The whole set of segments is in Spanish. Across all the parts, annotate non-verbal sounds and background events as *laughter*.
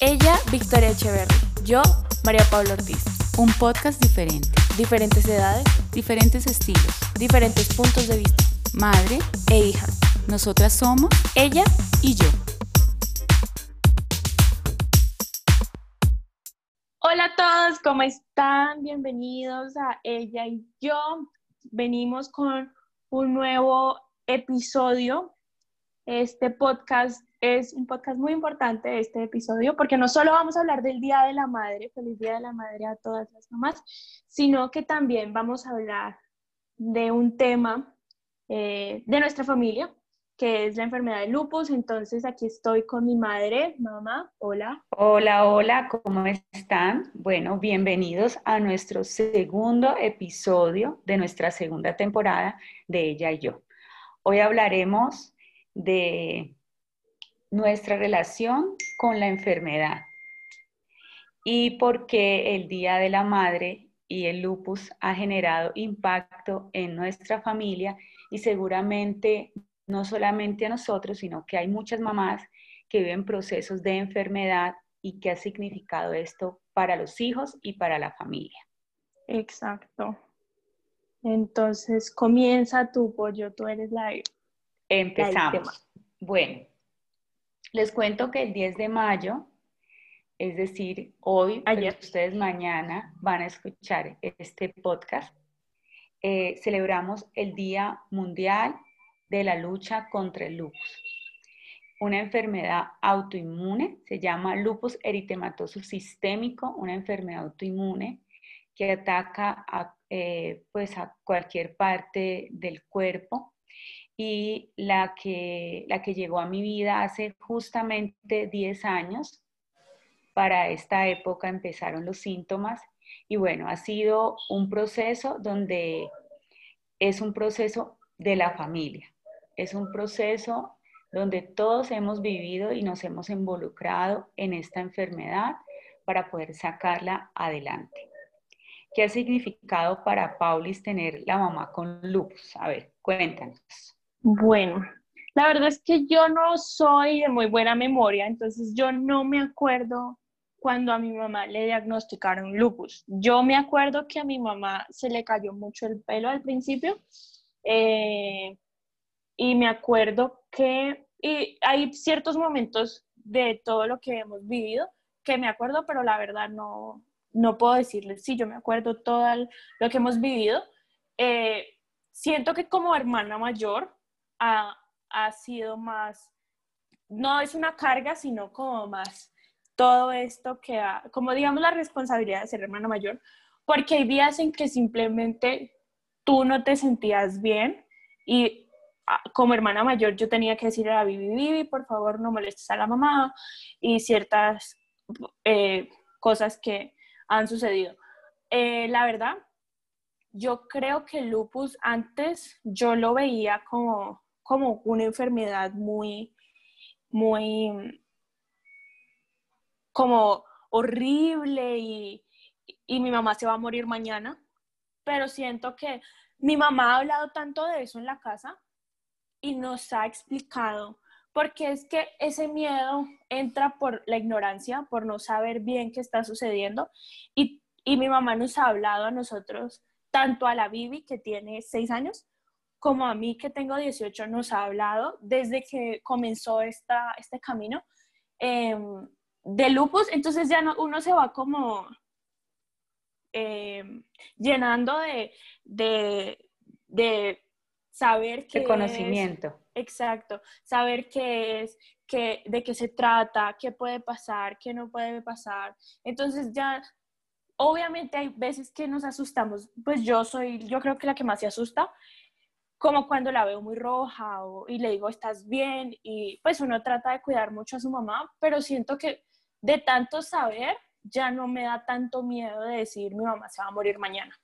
Ella, Victoria Echeverri. Yo, María Paula Ortiz. Un podcast diferente. Diferentes edades, Diferentes estilos. diferentes puntos de vista. Madre, E hija. nosotras somos Ella, y yo. Hola a todos, ¿cómo están? Bienvenidos a Ella y yo. Venimos con un nuevo episodio. Este podcast es un podcast muy importante, este episodio, porque no solo vamos a hablar del Día de la Madre, feliz Día de la Madre a todas las mamás, sino que también vamos a hablar de un tema eh, de nuestra familia, que es la enfermedad de lupus. Entonces aquí estoy con mi madre, mamá, hola. Hola, hola, ¿cómo están? Bueno, bienvenidos a nuestro segundo episodio de nuestra segunda temporada de Ella y yo. Hoy hablaremos de nuestra relación con la enfermedad y por qué el Día de la Madre y el lupus ha generado impacto en nuestra familia y seguramente no solamente a nosotros, sino que hay muchas mamás que viven procesos de enfermedad y qué ha significado esto para los hijos y para la familia. Exacto. Entonces comienza tu pollo, tú eres la... Empezamos. Bueno, les cuento que el 10 de mayo, es decir, hoy, Ayer. ustedes mañana van a escuchar este podcast, eh, celebramos el Día Mundial de la Lucha contra el Lupus. Una enfermedad autoinmune, se llama lupus eritematoso sistémico, una enfermedad autoinmune que ataca a, eh, pues a cualquier parte del cuerpo y la que, la que llegó a mi vida hace justamente 10 años. Para esta época empezaron los síntomas y bueno, ha sido un proceso donde es un proceso de la familia, es un proceso donde todos hemos vivido y nos hemos involucrado en esta enfermedad para poder sacarla adelante. ¿Qué ha significado para Paulis tener la mamá con lupus? A ver, cuéntanos. Bueno, la verdad es que yo no soy de muy buena memoria, entonces yo no me acuerdo cuando a mi mamá le diagnosticaron lupus. Yo me acuerdo que a mi mamá se le cayó mucho el pelo al principio eh, y me acuerdo que y hay ciertos momentos de todo lo que hemos vivido que me acuerdo, pero la verdad no, no puedo decirles, sí, yo me acuerdo todo lo que hemos vivido. Eh, siento que como hermana mayor ha, ha sido más, no es una carga, sino como más todo esto que ha, como digamos la responsabilidad de ser hermana mayor, porque hay días en que simplemente tú no te sentías bien y ah, como hermana mayor yo tenía que decirle a Bibi, Bibi, por favor no molestes a la mamá y ciertas eh, cosas que han sucedido. Eh, la verdad, yo creo que lupus antes yo lo veía como, como una enfermedad muy, muy, como horrible y, y mi mamá se va a morir mañana, pero siento que mi mamá ha hablado tanto de eso en la casa y nos ha explicado, porque es que ese miedo entra por la ignorancia, por no saber bien qué está sucediendo. Y, y mi mamá nos ha hablado a nosotros, tanto a la Bibi que tiene seis años, como a mí que tengo 18, nos ha hablado desde que comenzó esta, este camino eh, de lupus, entonces ya no, uno se va como eh, llenando de, de, de saber qué De es- conocimiento. Exacto, saber qué es, qué, de qué se trata, qué puede pasar, qué no puede pasar. Entonces ya, obviamente hay veces que nos asustamos, pues yo soy, yo creo que la que más se asusta, como cuando la veo muy roja y le digo, ¿estás bien? Y pues uno trata de cuidar mucho a su mamá, pero siento que de tanto saber, ya no me da tanto miedo de decir, mi mamá se va a morir mañana.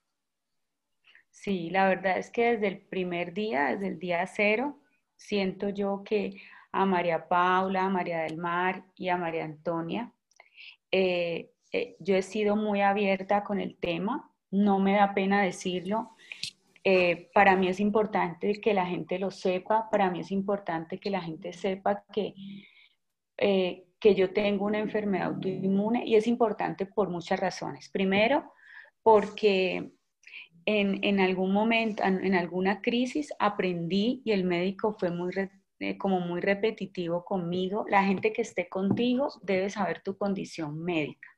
Sí, la verdad es que desde el primer día, desde el día cero, siento yo que a María Paula, a María del Mar y a María Antonia, eh, eh, yo he sido muy abierta con el tema, no me da pena decirlo. Eh, para mí es importante que la gente lo sepa, para mí es importante que la gente sepa que, eh, que yo tengo una enfermedad autoinmune y es importante por muchas razones. Primero, porque en, algún momento, en, alguna crisis, aprendí y el médico fue muy, eh, como muy repetitivo conmigo. La gente que esté contigo debe saber tu condición médica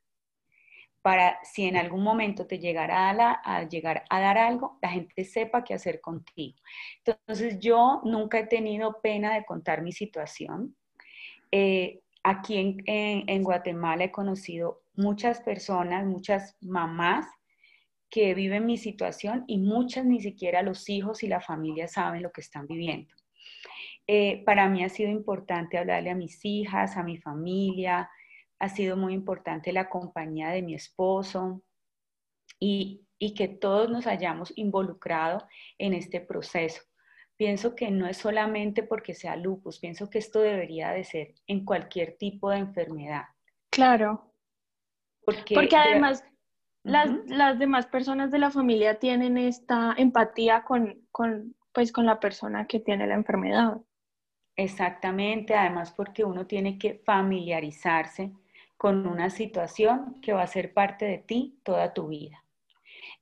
para si en algún momento te llegara a, llegar a dar algo, la gente sepa qué hacer contigo. Entonces yo nunca he tenido pena de contar mi situación. Eh, aquí en, Guatemala he conocido muchas personas, muchas mamás que viven mi situación y muchas ni siquiera los hijos y la familia saben lo que están viviendo. Eh, para mí ha sido importante hablarle a mis hijas, a mi familia, ha sido muy importante la compañía de mi esposo y, que todos nos hayamos involucrado en este proceso. Pienso que no es solamente porque sea lupus, pienso que esto debería de ser en cualquier tipo de enfermedad. Claro. Porque, además las, las, demás personas de la familia tienen esta empatía con, con, pues, con la persona que tiene la enfermedad. Exactamente, además porque uno tiene que familiarizarse con una situación que va a ser parte de ti toda tu vida.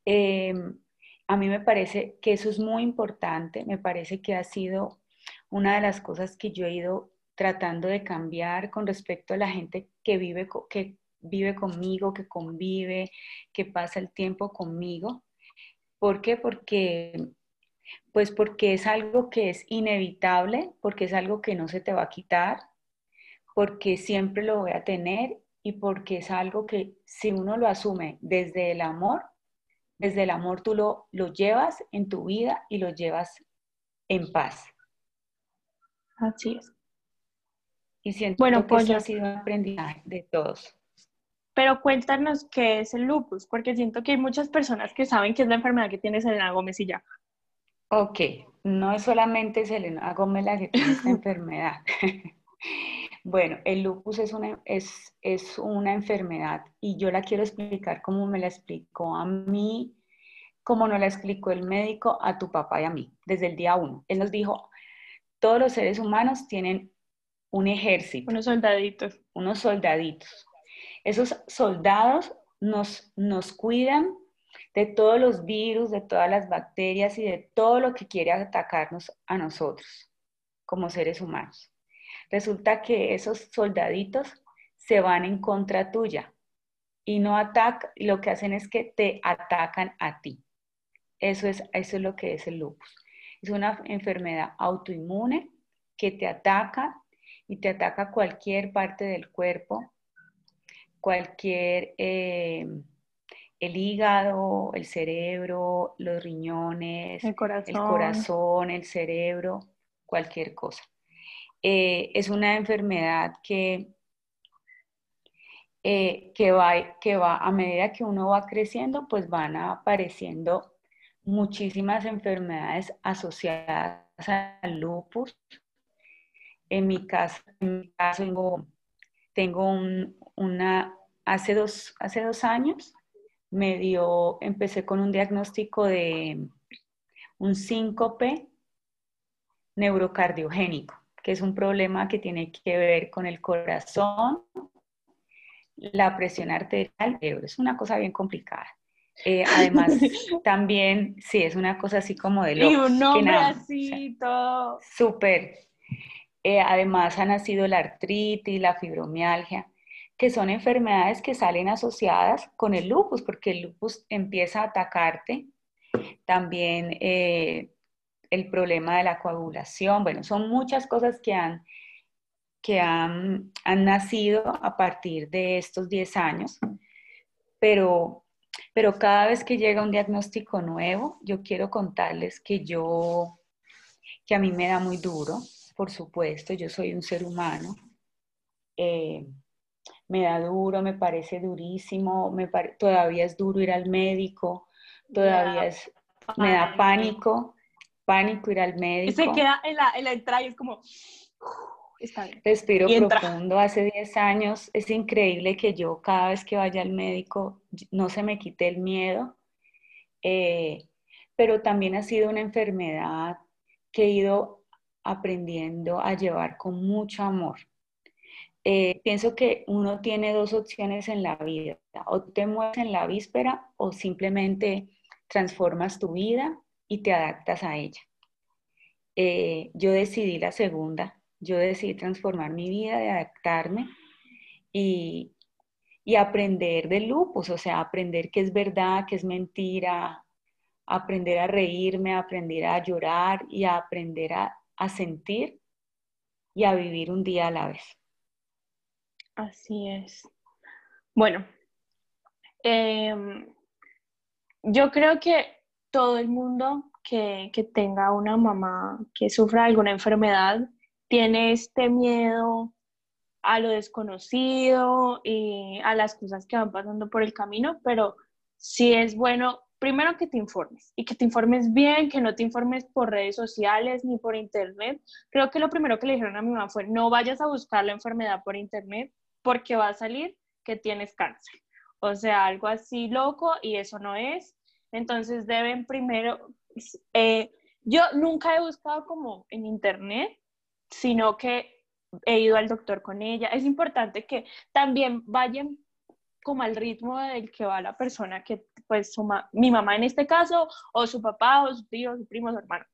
Em, a mí me parece que eso es muy importante, me parece que ha sido una de las cosas que yo he ido tratando de cambiar con respecto a la gente que vive, que vive conmigo, que convive, que pasa el tiempo conmigo. ¿Por qué? Porque, pues porque es algo que es inevitable, porque es algo que no se te va a quitar, porque siempre lo voy a tener y porque es algo que si uno lo asume desde el amor, desde el amor tú lo, lo llevas en tu vida y lo llevas en paz. Así es. Y siento bueno, que pues eso ha sido un aprendizaje de todos. Pero cuéntanos qué es el lupus, porque siento que hay muchas personas que saben que es la enfermedad que tiene Selena Gómez y ya. Ok, no es solamente Selena Gómez la que tiene esta *laughs* enfermedad. Bueno, el lupus es una, es, es una enfermedad y yo la quiero explicar como me la explicó a mí, como nos la explicó el médico a tu papá y a mí, desde el día uno. Él nos dijo, todos los seres humanos tienen un ejército. Unos soldaditos. Unos soldaditos. Esos soldados nos, nos cuidan de todos los virus, de todas las bacterias y de todo lo que quiere atacarnos a nosotros como seres humanos. Resulta que esos soldaditos se van en contra tuya y no atacan, lo que hacen es que te atacan a ti. Eso es, eso es lo que es el lupus. Es una enfermedad autoinmune que te ataca y te ataca cualquier parte del cuerpo, cualquier, eh, el hígado, el cerebro, los riñones, el el corazón, el cerebro, cualquier cosa. Eh, es una enfermedad que, eh, que, va, que va, a medida que uno va creciendo, pues van apareciendo muchísimas enfermedades asociadas al lupus. En mi caso, tengo, tengo una, hace dos, hace dos años me dio, empecé con un diagnóstico de un síncope neurocardiogénico que es un problema que tiene que ver con el corazón, la presión arterial, es una cosa bien complicada. Eh, además, *laughs* también, sí, es una cosa así como de loco. Y un nombre así, todo. Súper. Eh, además, ha nacido la artritis, la fibromialgia, que son enfermedades que salen asociadas con el lupus, porque el lupus empieza a atacarte. También eh, el problema de la coagulación, bueno, son muchas cosas que han, que han, nacido a partir de estos 10 años, pero, pero cada vez que llega un diagnóstico nuevo, yo quiero contarles que yo, que a mí me da muy duro, por supuesto, yo soy un ser humano, eh, me da duro, me parece durísimo, me todavía es duro ir al médico, todavía es, me da pánico, pánico ir al médico. Y se queda en la, en la entrada y es como... Está bien. Respiro profundo. Hace 10 años es increíble que yo cada vez que vaya al médico no se me quite el miedo, eh, pero también ha sido una enfermedad que he ido aprendiendo a llevar con mucho amor. eh, pienso que uno tiene dos opciones en la vida, o te mueves en la víspera o simplemente transformas tu vida y te adaptas a ella. Eh, yo decidí la segunda, yo decidí transformar mi vida, de adaptarme y, y aprender de lupus, o sea, aprender qué es verdad, qué es mentira, aprender a reírme, aprender a llorar y a aprender a, sentir y a vivir un día a la vez. Así es. Bueno, em, yo creo que todo el mundo que, que, tenga una mamá que sufra alguna enfermedad tiene este miedo a lo desconocido y a las cosas que van pasando por el camino, pero sí es bueno primero que te informes y que te informes bien, que no te informes por redes sociales ni por internet. Creo que lo primero que le dijeron a mi mamá fue, no vayas a buscar la enfermedad por internet porque va a salir que tienes cáncer. O sea, algo así loco y eso no es. Entonces deben primero, eh, yo nunca he buscado como en internet, sino que he ido al doctor con ella. Es importante que también vayan como al ritmo del que va la persona que, pues, su mi mamá en este caso, o su papá, o su tío, su primo, su hermano.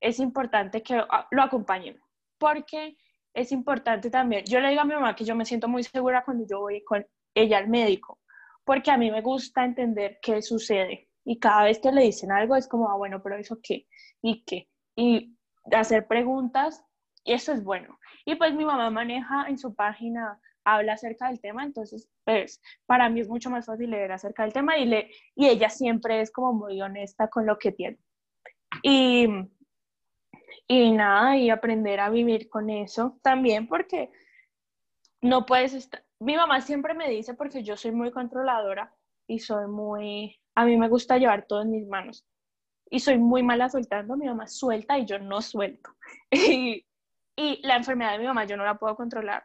Es importante que ah, lo acompañen, porque es importante también, yo le digo a mi mamá que yo me siento muy segura cuando yo voy con ella al médico, porque a mí me gusta entender qué sucede. Y cada vez que le dicen algo es como, ah, bueno, pero eso qué, y qué. Y hacer preguntas, y eso es bueno. Y pues mi mamá maneja en su página habla acerca del tema, entonces pues para mí es mucho más fácil leer acerca del tema y, le, y ella siempre es como muy honesta con lo que tiene. Y, y nada, y aprender a vivir con eso también porque no puedes estar, mi mamá siempre me dice porque yo soy muy controladora y soy muy, a mí me gusta llevar todo en mis manos y soy muy mala soltando, mi mamá suelta y yo no suelto. *laughs* y, la enfermedad de mi mamá yo no la puedo controlar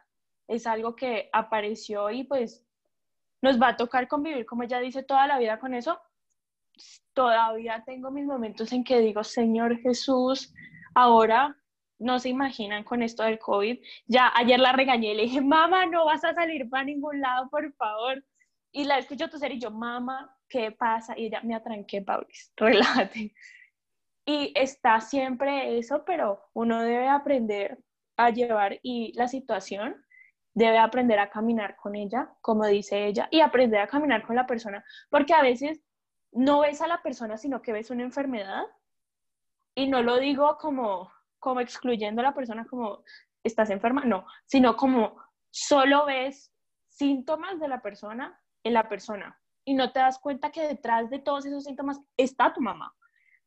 es algo que apareció y pues nos va a tocar convivir, como ella dice, toda la vida con eso. Todavía tengo mis momentos en que digo, Señor Jesús, ahora no se imaginan con esto del COVID. Ya ayer la regañé, le dije, mamá, no vas a salir para ningún lado, por favor. Y la escucho toser y yo, mamá, ¿qué pasa? Y ella me atranqué, Paulis, *laughs* relájate. Y está siempre eso, pero uno debe aprender a llevar y la situación debe aprender a caminar con ella, como dice ella, y aprender a caminar con la persona, porque a veces no ves a la persona, sino que ves una enfermedad, y no lo digo como, como excluyendo a la persona como estás enferma, no, sino como solo ves síntomas de la persona en la persona, y no te das cuenta que detrás de todos esos síntomas está tu mamá.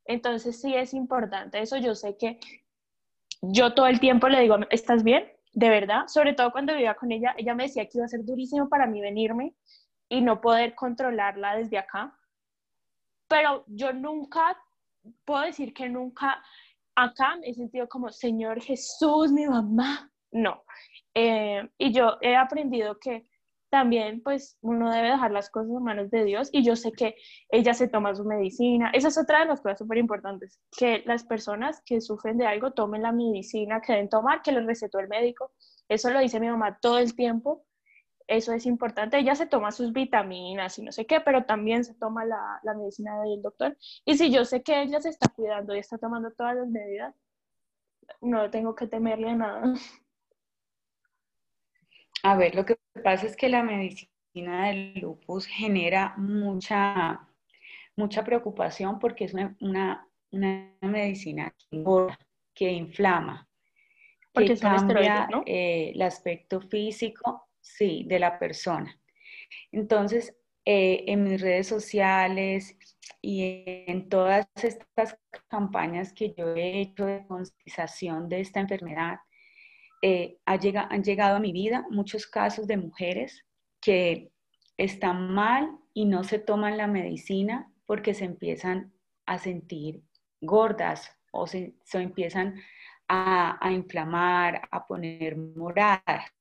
Entonces sí es importante eso, yo sé que yo todo el tiempo le digo, ¿estás bien? de verdad, sobre todo cuando vivía con ella, ella me decía que iba a ser durísimo para mí venirme y no poder controlarla desde acá. Pero yo nunca, puedo decir que nunca acá me he sentido como, Señor Jesús, mi mamá. No. Eh, y yo he aprendido que también pues uno debe dejar las cosas en manos de Dios y yo sé que ella se toma su medicina. Esa es otra de las cosas súper importantes, que las personas que sufren de algo tomen la medicina que deben tomar, que les recetó el médico. Eso lo dice mi mamá todo el tiempo. Eso es importante. Ella se toma sus vitaminas y no sé qué, pero también se toma la, la medicina del doctor. Y si yo sé que ella se está cuidando y está tomando todas las medidas, no tengo que temerle nada. A ver, lo que pasa es que la medicina del lupus genera mucha, mucha preocupación porque es una, medicina que inflama, porque que cambia eh, el aspecto físico, sí, de la persona. Entonces, eh, en mis redes sociales y en todas estas campañas que yo he hecho de concientización de esta enfermedad, eh, han llegado a mi vida muchos casos de mujeres que están mal y no se toman la medicina porque se empiezan a sentir gordas o se, empiezan a, a, inflamar, a poner moradas.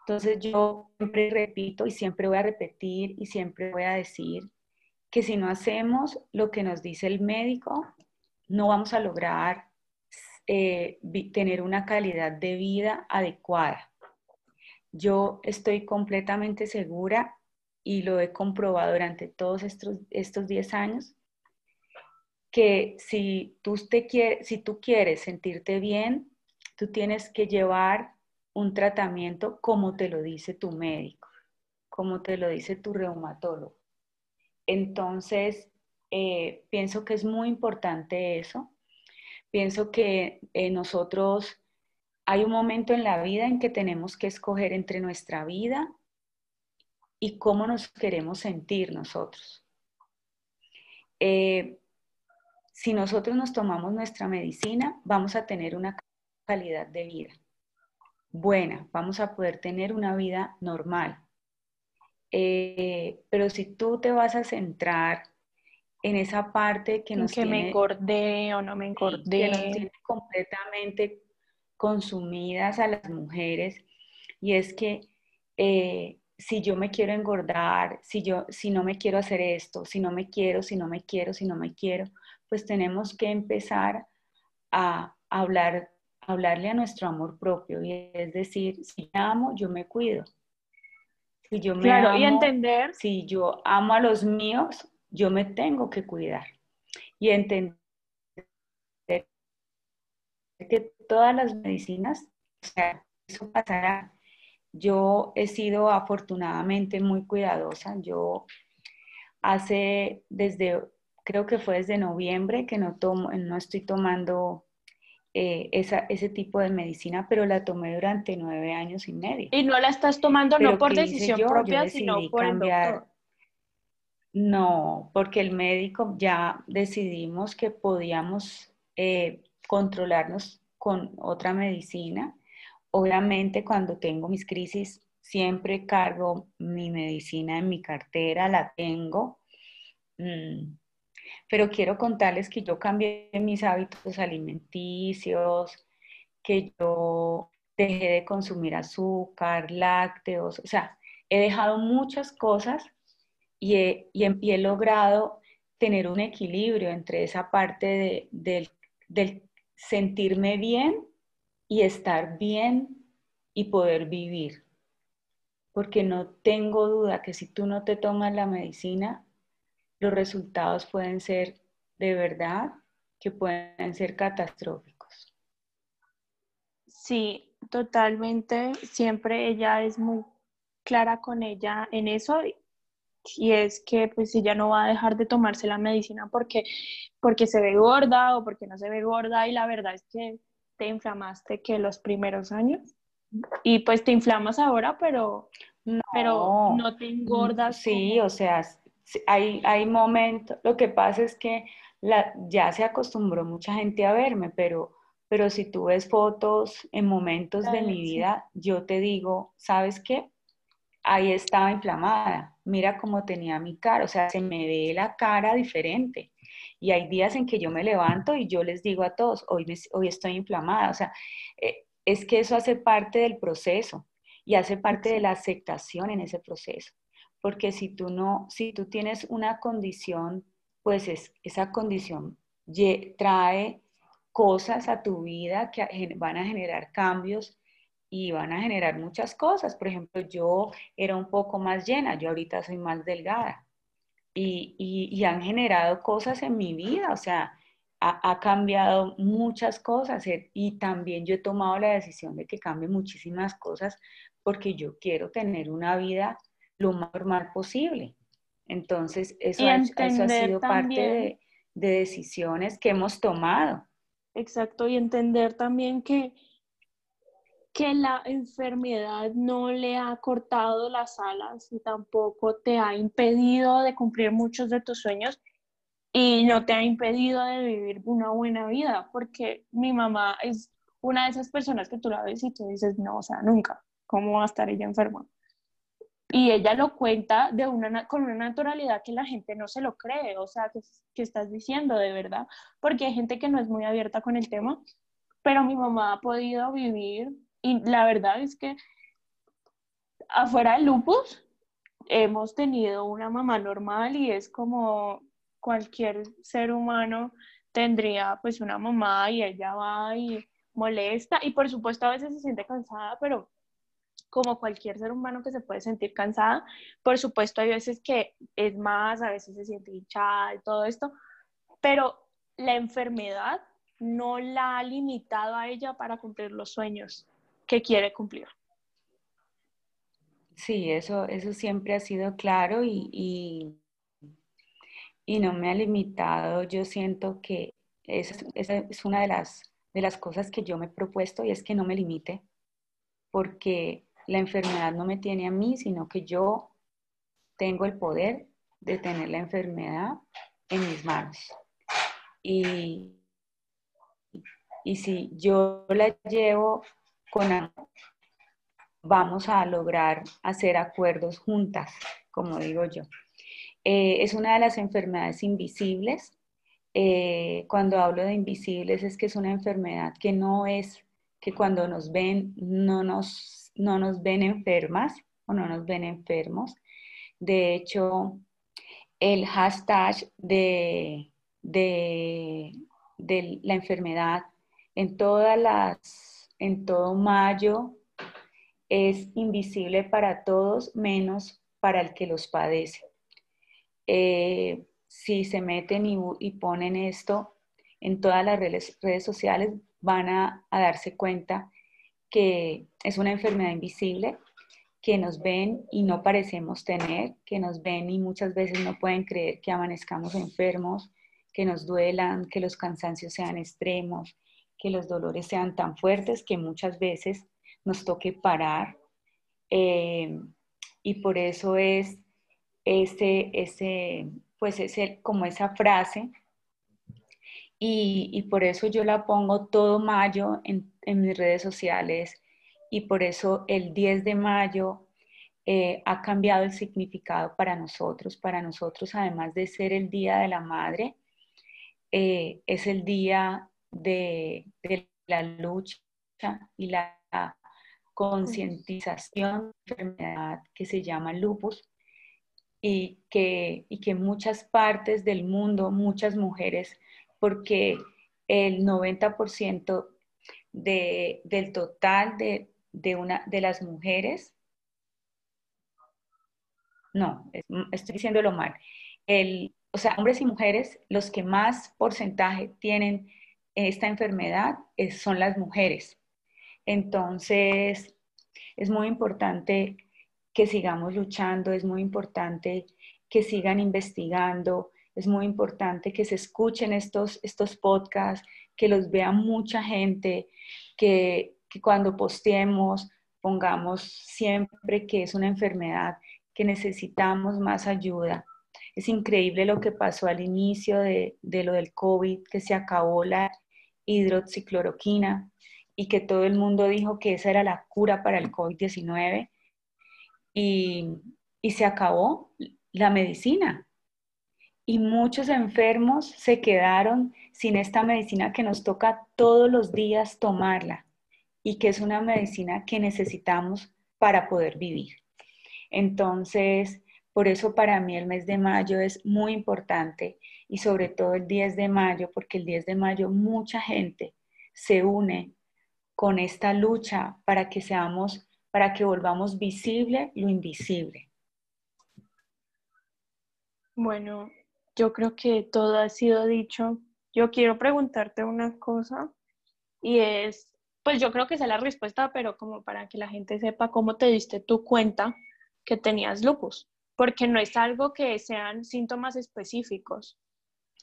Entonces yo siempre repito y siempre voy a repetir y siempre voy a decir que si no hacemos lo que nos dice el médico, no vamos a lograr eh, tener una calidad de vida adecuada. yo estoy completamente segura y lo he comprobado durante todos estos, estos 10 años, que si tú, te quieres, si tú quieres sentirte bien, tú tienes que llevar un tratamiento como te lo dice tu médico, como te lo dice tu reumatólogo. Entonces, eh, pienso que es muy importante eso. Pienso que eh, nosotros hay un momento en la vida en que tenemos que escoger entre nuestra vida y cómo nos queremos sentir nosotros. Eh, si nosotros nos tomamos nuestra medicina, vamos a tener una calidad de vida buena, vamos a poder tener una vida normal. Eh, pero si tú te vas a centrar en esa parte que nos que me engordé o no me que nos tiene completamente consumidas a las mujeres. Y es que eh, si yo me quiero engordar, si yo si no me quiero hacer esto, si no me quiero, si no me quiero, si no me quiero, pues tenemos que empezar a hablar hablarle a nuestro amor propio. Y es decir, si amo, yo me cuido. Si yo me claro, y entender si yo amo a los míos, yo me tengo que cuidar. Y entender que todas las medicinas, o sea, eso pasará. Yo he sido afortunadamente muy cuidadosa. Yo hace desde, creo que fue desde noviembre que no, tomo, no estoy tomando eh, esa, ese tipo de medicina, pero la tomé durante nueve años y medio. Y no la estás tomando no por decisión propia, sino por cambiar. No, porque el médico ya decidimos que podíamos eh, controlarnos con otra medicina. Obviamente cuando tengo mis crisis siempre cargo mi medicina en mi cartera, la tengo. Mm, pero quiero contarles que yo cambié mis hábitos alimenticios, que yo dejé de consumir azúcar, lácteos, o sea, he dejado muchas cosas y he, y logrado tener un equilibrio entre esa parte del sentirme bien y estar bien y poder vivir. Porque no tengo duda que si tú no te tomas la medicina, los resultados pueden ser de verdad que pueden ser catastróficos. Sí, totalmente. Siempre ella es muy clara con ella en eso y es que pues ella no va a dejar de tomarse la medicina porque, porque se ve gorda o porque no se ve gorda y la verdad es que te inflamaste que los primeros años y pues te inflamas ahora pero no, pero no te engordas. Sí, o sea, hay, hay momentos, lo que pasa es que la, ya se acostumbró mucha gente a verme, pero, pero si tú ves fotos en momentos de mi vida, yo te digo, ¿sabes qué? Ahí estaba inflamada, mira cómo tenía mi cara, o sea, se me ve la cara diferente. Y hay días en que yo me levanto y yo les digo a todos, hoy, hoy estoy inflamada, o sea, eh, es que eso hace parte del proceso y hace parte de la aceptación en ese proceso. Porque si tú no, si tú tienes una condición, pues es, esa condición trae cosas a tu vida que van a generar cambios y van a generar muchas cosas. Por ejemplo, yo era un poco más llena, yo ahorita soy más delgada y, y, han generado cosas en mi vida, o sea, ha, ha, cambiado muchas cosas eh, y también yo he tomado la decisión de que cambie muchísimas cosas porque yo quiero tener una vida lo más normal posible. Entonces, eso, ha, eso ha, sido parte de, de, decisiones que hemos tomado. Exacto, y entender también que, que la enfermedad no le ha cortado las alas y tampoco te ha impedido de cumplir muchos de tus sueños y no te ha impedido de vivir una buena vida, porque mi mamá es una de esas personas que tú la ves y tú dices, no, o sea, nunca, ¿cómo va a estar ella enferma? Y ella lo cuenta de una, con una naturalidad que la gente no se lo cree, o sea, que, estás diciendo de verdad, porque hay gente que no es muy abierta con el tema, pero mi mamá ha podido vivir y la verdad es que afuera del lupus hemos tenido una mamá normal y es como cualquier ser humano tendría pues una mamá y ella va y molesta y por supuesto a veces se siente cansada, pero como cualquier ser humano que se puede sentir cansada. Por supuesto, hay veces que es más, a veces se siente hinchada y todo esto, pero la enfermedad no la ha limitado a ella para cumplir los sueños que quiere cumplir. Sí, eso, eso siempre ha sido claro y, y, no me ha limitado. Yo siento que esa, es una de las, de las cosas que yo me he propuesto y es que no me limite, porque la enfermedad no me tiene a mí, sino que yo tengo el poder de tener la enfermedad en mis manos. Y, y si yo la llevo vamos a lograr hacer acuerdos juntas, como digo yo. Eh, es una de las enfermedades invisibles. Eh, cuando hablo de invisibles es que es una enfermedad que no es que cuando nos ven no nos, no nos ven enfermas o no nos ven enfermos. De hecho, el hashtag de, de, de la enfermedad en todas las, en todo mayo es invisible para todos menos para el que los padece. Eh, si se meten y, ponen esto en todas las redes, sociales, van a, darse cuenta que es una enfermedad invisible, que nos ven y no parecemos tener, que nos ven y muchas veces no pueden creer que amanezcamos enfermos, que nos duelan, que los cansancios sean extremos, que los dolores sean tan fuertes que muchas veces nos toque parar. Eh, y por eso es ese, ese, pues es como esa frase. Y, por eso yo la pongo todo mayo en, mis redes sociales y por eso el 10 de mayo eh, ha cambiado el significado para nosotros. Para nosotros, además de ser el Día de la Madre, eh, es el día de, de la lucha y la concientización de enfermedad que se llama lupus y que, y que muchas partes del mundo, muchas mujeres, porque el 90% de, del total de, de, una, de las mujeres, no, estoy diciéndolo mal, el, o sea, hombres y mujeres, los que más porcentaje tienen esta enfermedad son las mujeres. Entonces, es muy importante que sigamos luchando, es muy importante que sigan investigando, es muy importante que se escuchen estos, estos podcasts, que los vea mucha gente, que, cuando posteemos pongamos siempre que es una enfermedad, que necesitamos más ayuda. Es increíble lo que pasó al inicio de, de lo del COVID, que se acabó la hidroxicloroquina y que todo el mundo dijo que esa era la cura para el COVID-19 y, y se acabó la medicina. Y muchos enfermos se quedaron sin esta medicina que nos toca todos los días tomarla y que es una medicina que necesitamos para poder vivir. Entonces, por eso para mí el mes de mayo es muy importante y sobre todo el 10 de mayo, porque el 10 de mayo mucha gente se une con esta lucha para que seamos, para que volvamos visible lo invisible. Bueno, yo creo que todo ha sido dicho. Yo quiero preguntarte una cosa y es, pues yo creo que es la respuesta, pero como para que la gente sepa cómo te diste tu cuenta que tenías lupus, porque no es algo que sean síntomas específicos.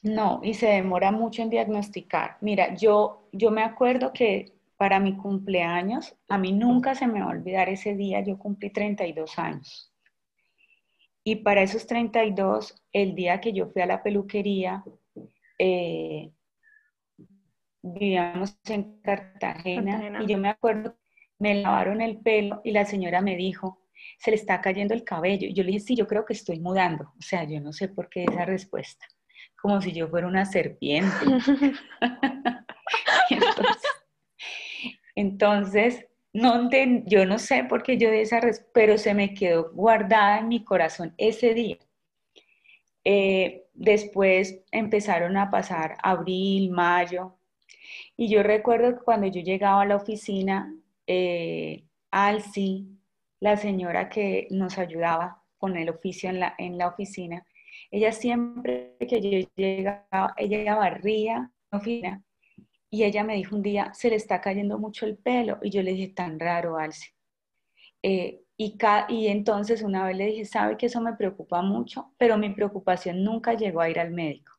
No, y se demora mucho en diagnosticar. Mira, yo, yo me acuerdo que para mi cumpleaños, a mí nunca se me va a olvidar ese día, yo cumplí 32 años. Y para esos 32, el día que yo fui a la peluquería, eh, vivíamos en Cartagena, y yo me acuerdo, me lavaron el pelo y la señora me dijo, se le está cayendo el cabello. Y yo le dije, sí, yo creo que estoy mudando. O sea, yo no sé por qué esa respuesta como si yo fuera una serpiente. *laughs* entonces, no yo no sé por qué yo de esa, pero se me quedó guardada en mi corazón ese día. Eh, después empezaron a pasar abril, mayo, y yo recuerdo que cuando yo llegaba a la oficina, eh, Alci, la señora que nos ayudaba con el oficio en la, en la oficina, ella siempre que yo llegaba, ella barría la oficina y ella me dijo un día, se le está cayendo mucho el pelo. Y yo le dije, tan raro, Alce. Eh, y, y entonces una vez le dije, sabe que eso me preocupa mucho, pero mi preocupación nunca llegó a ir al médico.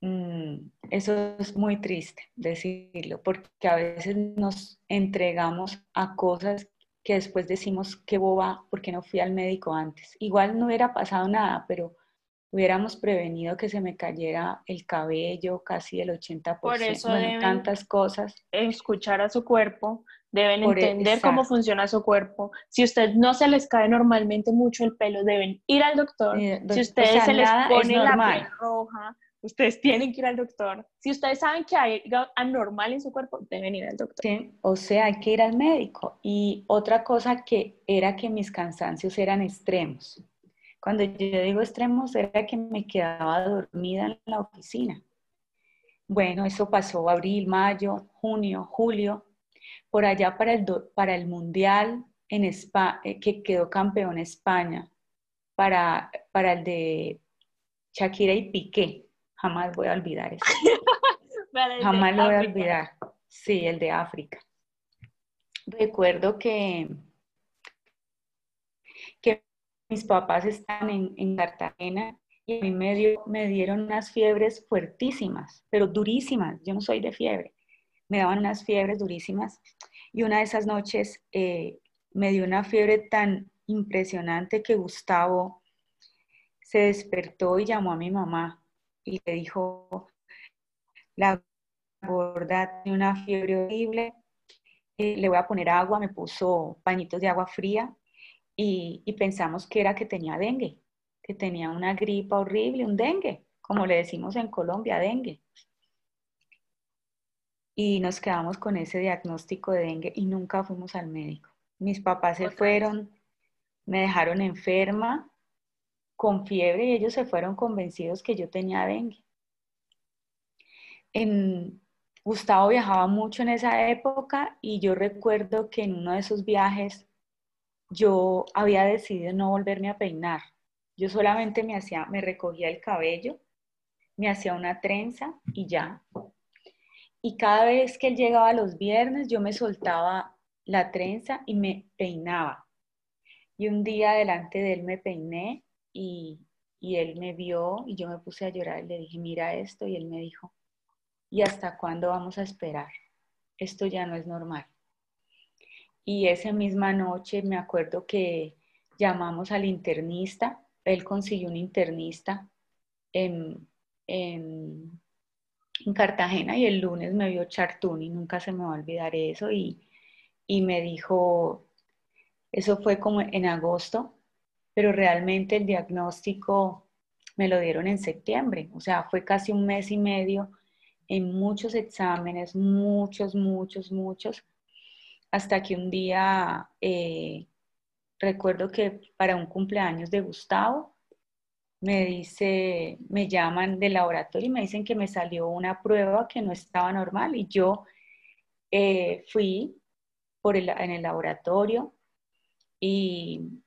Mm, eso es muy triste decirlo, porque a veces nos entregamos a cosas que después decimos, qué boba, porque no fui al médico antes. Igual no hubiera pasado nada, pero hubiéramos prevenido que se me cayera el cabello casi el 80%, Por eso tantas cosas. Escuchar a su cuerpo, deben e, entender cómo funciona su cuerpo. Si usted no se les cae normalmente mucho el pelo, deben ir al doctor. si a ustedes se les pone la piel roja, ustedes tienen que ir al doctor. Si ustedes saben que hay algo anormal en su cuerpo, deben ir al doctor. Sí, o sea, hay que ir al médico. Y otra cosa que era que mis cansancios eran extremos. Cuando yo digo extremos, era que me quedaba dormida en la oficina. Bueno, eso pasó abril, mayo, junio, julio. Por allá para el, para el Mundial en eh, que quedó campeón España, para, para el de Shakira y Piqué. Jamás voy a olvidar eso. *laughs* Jamás lo voy a olvidar. Sí, el de África. Recuerdo que, que mis papás están en, Cartagena y a mí me, me dieron unas fiebres fuertísimas, pero durísimas. Yo no soy de fiebre. Me daban unas fiebres durísimas y una de esas noches eh, me dio una fiebre tan impresionante que Gustavo se despertó y llamó a mi mamá y le dijo, la gorda tiene una fiebre horrible, eh, le voy a poner agua, me puso pañitos de agua fría y, pensamos que era que tenía dengue, que tenía una gripa horrible, un dengue, como le decimos en Colombia, dengue. Y nos quedamos con ese diagnóstico de dengue y nunca fuimos al médico. Mis papás se fueron, me dejaron enferma, con fiebre, y ellos se fueron convencidos que yo tenía dengue. En, Gustavo viajaba mucho en esa época y yo recuerdo que en uno de esos viajes yo había decidido no volverme a peinar. Yo solamente me hacía, me recogía el cabello, me hacía una trenza y ya. Y cada vez que él llegaba los viernes, yo me soltaba la trenza y me peinaba. Y un día delante de él me peiné y, y él me vio y yo me puse a llorar y le dije, mira esto, y él me dijo, ¿y hasta cuándo vamos a esperar? Esto ya no es normal. Y esa misma noche me acuerdo que llamamos al internista, él consiguió un internista en, en, Cartagena y el lunes me vio Chartún y nunca se me va a olvidar eso y, y me dijo, eso fue como en agosto, pero realmente el diagnóstico me lo dieron en septiembre, o sea, fue casi un mes y medio en muchos exámenes, muchos, muchos, muchos, hasta que un día eh, recuerdo que para un cumpleaños de Gustavo, me dice, me llaman del laboratorio y me dicen que me salió una prueba que no estaba normal y yo eh, fui por el, en el laboratorio y,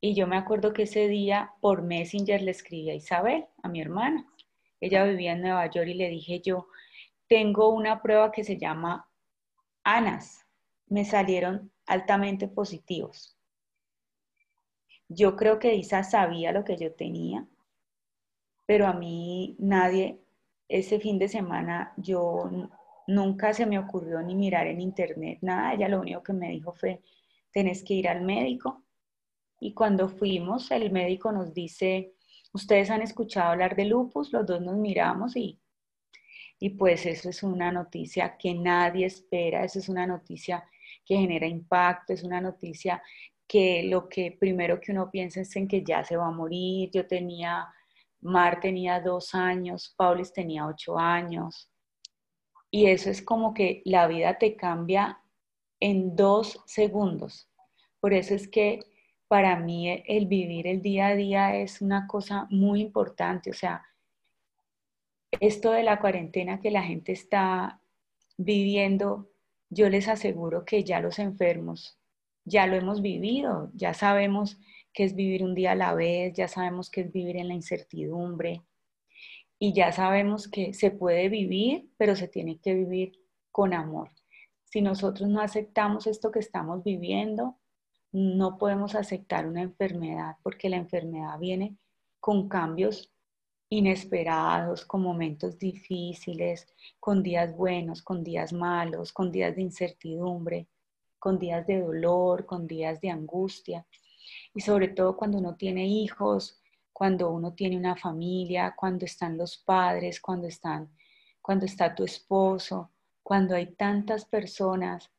y yo me acuerdo que ese día por Messenger le escribí a Isabel, a mi hermana. Ella vivía en Nueva York y le dije yo, tengo una prueba que se llama ANAS, me salieron altamente positivos. Yo creo que Isa sabía lo que yo tenía, pero a mí nadie, ese fin de semana yo nunca se me ocurrió ni mirar en internet, nada, ella lo único que me dijo fue, tenés que ir al médico. Y cuando fuimos, el médico nos dice, ustedes han escuchado hablar de lupus, los dos nos miramos y, y pues eso es una noticia que nadie espera, eso es una noticia que genera impacto, es una noticia que lo que primero que uno piensa es en que ya se va a morir. Yo tenía, Mar tenía dos años, Paulis tenía ocho años. Y eso es como que la vida te cambia en dos segundos. Por eso es que para mí el vivir el día a día es una cosa muy importante. O sea, esto de la cuarentena que la gente está viviendo yo les aseguro que ya los enfermos ya lo hemos vivido, ya sabemos qué es vivir un día a la vez, ya sabemos qué es vivir en la incertidumbre y ya sabemos que se puede vivir, pero se tiene que vivir con amor. Si nosotros no aceptamos esto que estamos viviendo, no podemos aceptar una enfermedad porque la enfermedad viene con cambios inesperados, con momentos difíciles, con días buenos, con días malos, con días de incertidumbre, con días de dolor, con días de angustia. Y sobre todo cuando uno tiene hijos, cuando uno tiene una familia, cuando están los padres, cuando, están, cuando está tu esposo, cuando hay tantas personas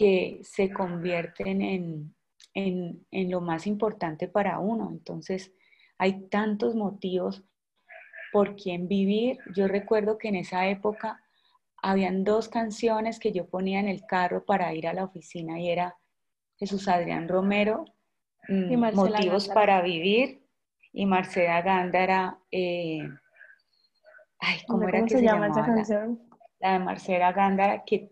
que se convierten en, en, en lo más importante para uno. Entonces, hay tantos motivos por quien vivir. Yo recuerdo que en esa época habían dos canciones que yo ponía en el carro para ir a la oficina y era Jesús Adrián Romero, mm, Motivos para Vivir, y Marcela Gándara, eh, ay, ¿cómo era que se, llama esa canción? La, de Marcela Gándara, que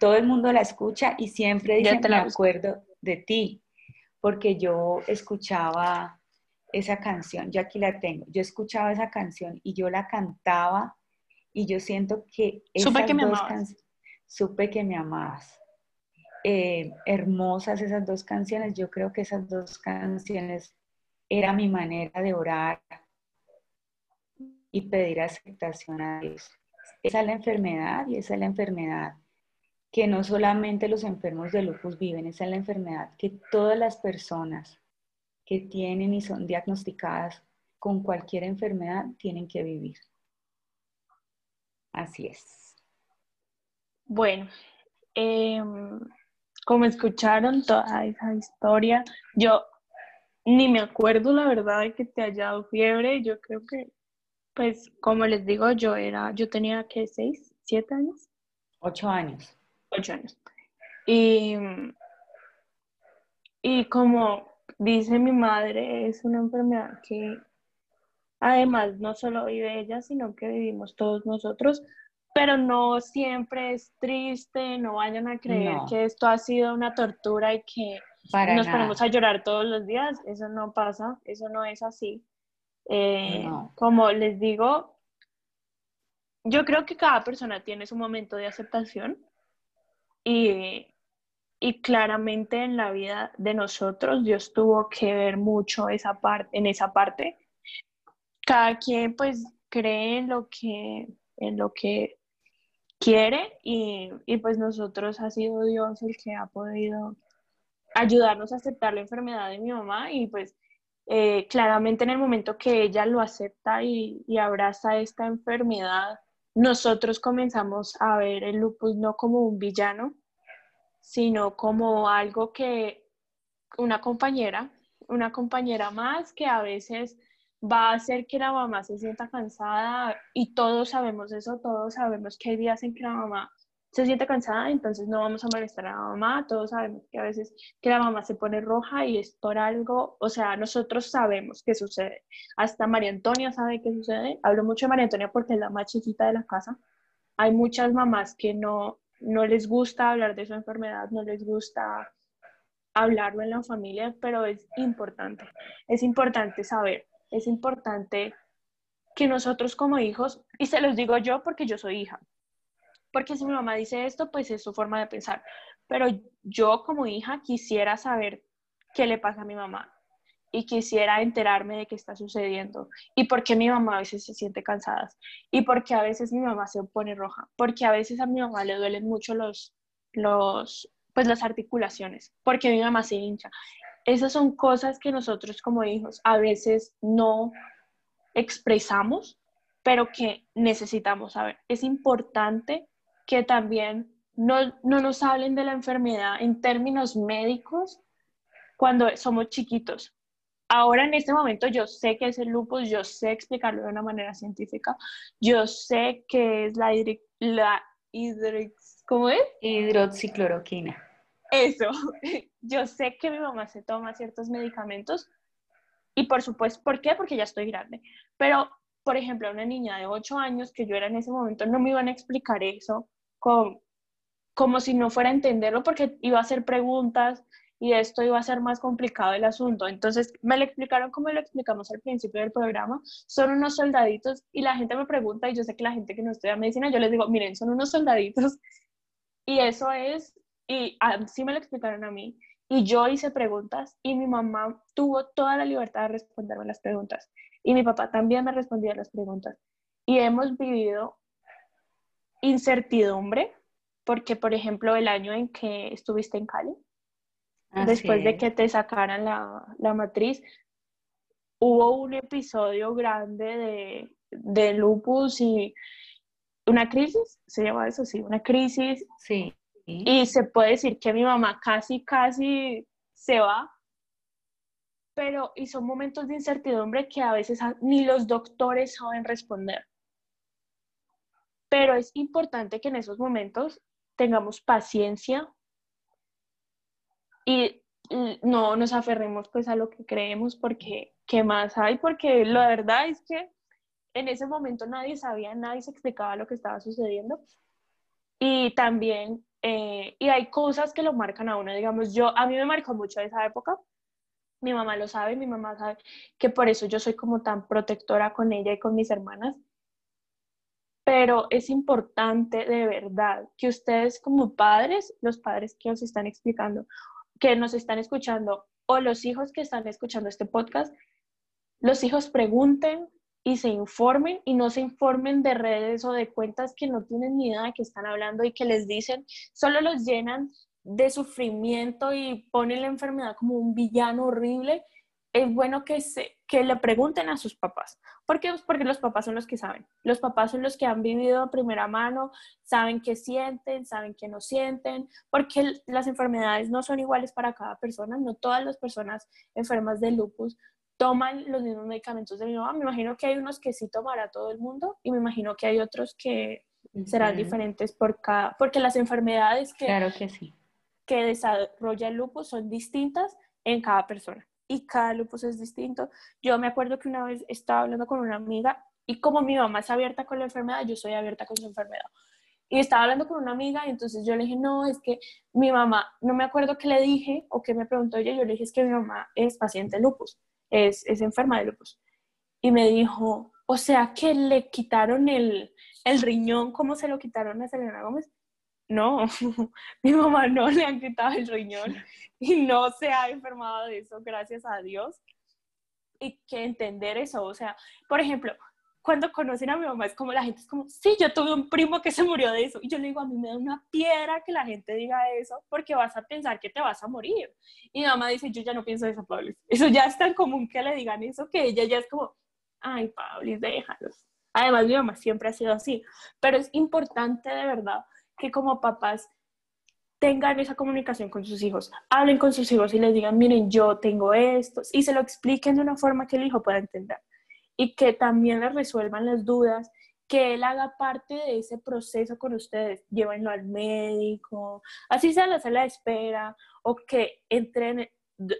todo el mundo la escucha y siempre dice, me acuerdo de ti, porque yo escuchaba esa canción, yo aquí la tengo, yo escuchaba esa canción y yo la cantaba y yo siento que esas supe que me dos canciones, supe que me amabas. Eh, hermosas esas dos canciones, yo creo que esas dos canciones era mi manera de orar y pedir aceptación a Dios. Esa es la enfermedad y esa es la enfermedad que no solamente los enfermos de lupus viven, esa es la enfermedad que todas las personas que tienen y son diagnosticadas con cualquier enfermedad tienen que vivir. Así es. Bueno, em, como escucharon toda esa historia, yo ni me acuerdo la verdad de que te haya dado fiebre. Yo creo que, pues, como les digo, yo era, yo tenía que seis, siete años. Ocho años. Ocho años. Y, y como dice mi madre, es una enfermedad que además no solo vive ella, sino que vivimos todos nosotros, pero no siempre es triste, no vayan a creer que esto ha sido una tortura y que nos ponemos a llorar todos los días, eso no pasa, eso no es así. Eh, como les digo, yo creo que cada persona tiene su momento de aceptación y y claramente en la vida de nosotros Dios tuvo que ver mucho esa parte, en esa parte. Cada quien pues cree en lo que, en lo que quiere y, pues nosotros ha sido Dios el que ha podido ayudarnos a aceptar la enfermedad de mi mamá y pues eh, claramente en el momento que ella lo acepta y, y abraza esta enfermedad, nosotros comenzamos a ver el lupus no como un villano, sino como algo que una compañera, una compañera más que a veces va a hacer que la mamá se sienta cansada y todos sabemos eso, todos sabemos que hay días en que la mamá se siente cansada, entonces no vamos a molestar a la mamá, todos sabemos que a veces que la mamá se pone roja y es por algo, o sea, nosotros sabemos qué sucede, hasta María Antonia sabe qué sucede, hablo mucho de María Antonia porque es la más chiquita de la casa, hay muchas mamás que no, no les gusta hablar de su enfermedad, no les gusta hablarlo en la familia, pero es importante, es importante saber, es importante que nosotros como hijos, y se los digo yo porque yo soy hija, porque si mi mamá dice esto, pues es su forma de pensar, pero yo como hija quisiera saber qué le pasa a mi mamá, y quisiera enterarme de qué está sucediendo y por qué mi mamá a veces se siente cansada y por qué a veces mi mamá se pone roja, porque a veces a mi mamá le duelen mucho los, los, pues las articulaciones, porque mi mamá se hincha. Esas son cosas que nosotros como hijos a veces no expresamos, pero que necesitamos saber. Es importante que también no, no nos hablen de la enfermedad en términos médicos cuando somos chiquitos, ahora en este momento yo sé que es el lupus, yo sé explicarlo de una manera científica, yo sé que es la, la ¿cómo es? Hidroxicloroquina. Eso, *laughs* yo sé que mi mamá se toma ciertos medicamentos y por supuesto, ¿por qué? Porque ya estoy grande. Pero, por ejemplo, una niña de 8 años que yo era en ese momento, no me iban a explicar eso con, como si no fuera a entenderlo porque iba a hacer preguntas y esto iba a ser más complicado el asunto. Entonces me lo explicaron como lo explicamos al principio del programa, son unos soldaditos y la gente me pregunta, y yo sé que la gente que no estudia medicina, yo les digo, miren, son unos soldaditos *laughs* y eso es, y así me lo explicaron a mí, y yo hice preguntas y mi mamá tuvo toda la libertad de responderme las preguntas y mi papá también me respondía las preguntas. Y hemos vivido incertidumbre porque, por ejemplo, el año en que estuviste en Cali, después de que te sacaran la, la, matriz, hubo un episodio grande de, de lupus y una crisis, se llama eso, sí, una crisis. Sí. Y se puede decir que mi mamá casi, casi se va, pero y son momentos de incertidumbre que a veces ni los doctores saben responder. Pero es importante que en esos momentos tengamos paciencia y no nos aferremos pues a lo que creemos porque qué más hay, porque la verdad es que en ese momento nadie sabía, nadie se explicaba lo que estaba sucediendo. Y también eh, y hay cosas que lo marcan a uno, digamos, yo, a mí me marcó mucho esa época, mi mamá lo sabe, mi mamá sabe que por eso yo soy como tan protectora con ella y con mis hermanas, pero es importante de verdad que ustedes como padres, los padres que os están explicando, que nos están escuchando, o los hijos que están escuchando este podcast, los hijos pregunten, y se informen y no se informen de redes o de cuentas que no tienen ni idea de qué están hablando y que les dicen, solo los llenan de sufrimiento y ponen la enfermedad como un villano horrible, es bueno que, se, que le pregunten a sus papás. ¿Por qué? Pues porque los papás son los que saben. Los papás son los que han vivido a primera mano, saben qué sienten, saben qué no sienten, porque las enfermedades no son iguales para cada persona. No todas las personas enfermas de lupus toman los mismos medicamentos de mi mamá. Me imagino que hay unos que sí tomará todo el mundo y me imagino que hay otros que serán diferentes por cada, porque las enfermedades que, claro que, sí. que desarrolla el lupus son distintas en cada persona y cada lupus es distinto. Yo me acuerdo que una vez estaba hablando con una amiga y como mi mamá es abierta con la enfermedad, yo soy abierta con su enfermedad. Y estaba hablando con una amiga y entonces yo le dije, no, es que mi mamá, no me acuerdo qué le dije o qué me preguntó ella, yo le dije, es que mi mamá es paciente de lupus es, enferma de lupus. Y me dijo, o sea que le quitaron el, el riñón como se lo quitaron a Selena Gómez. No, *laughs* mi mamá no le han quitado el riñón y no se ha enfermado de eso, gracias a Dios. Y que entender eso, o sea, por ejemplo, cuando conocen a mi mamá es como la gente es como, sí, yo tuve un primo que se murió de eso. Y yo le digo, a mí me da una piedra que la gente diga eso porque vas a pensar que te vas a morir. Y mi mamá dice, yo ya no pienso eso, Pablo. Eso ya es tan común que le digan eso que ella ya es como, ay, Pablo, déjalos. Además, mi mamá siempre ha sido así. Pero es importante de verdad que como papás tengan esa comunicación con sus hijos, hablen con sus hijos y les digan, miren, yo tengo esto, y se lo expliquen de una forma que el hijo pueda entender. Y que también le resuelvan las dudas, que él haga parte de ese proceso con ustedes, llévenlo al médico, así sea la sala de espera, o que entren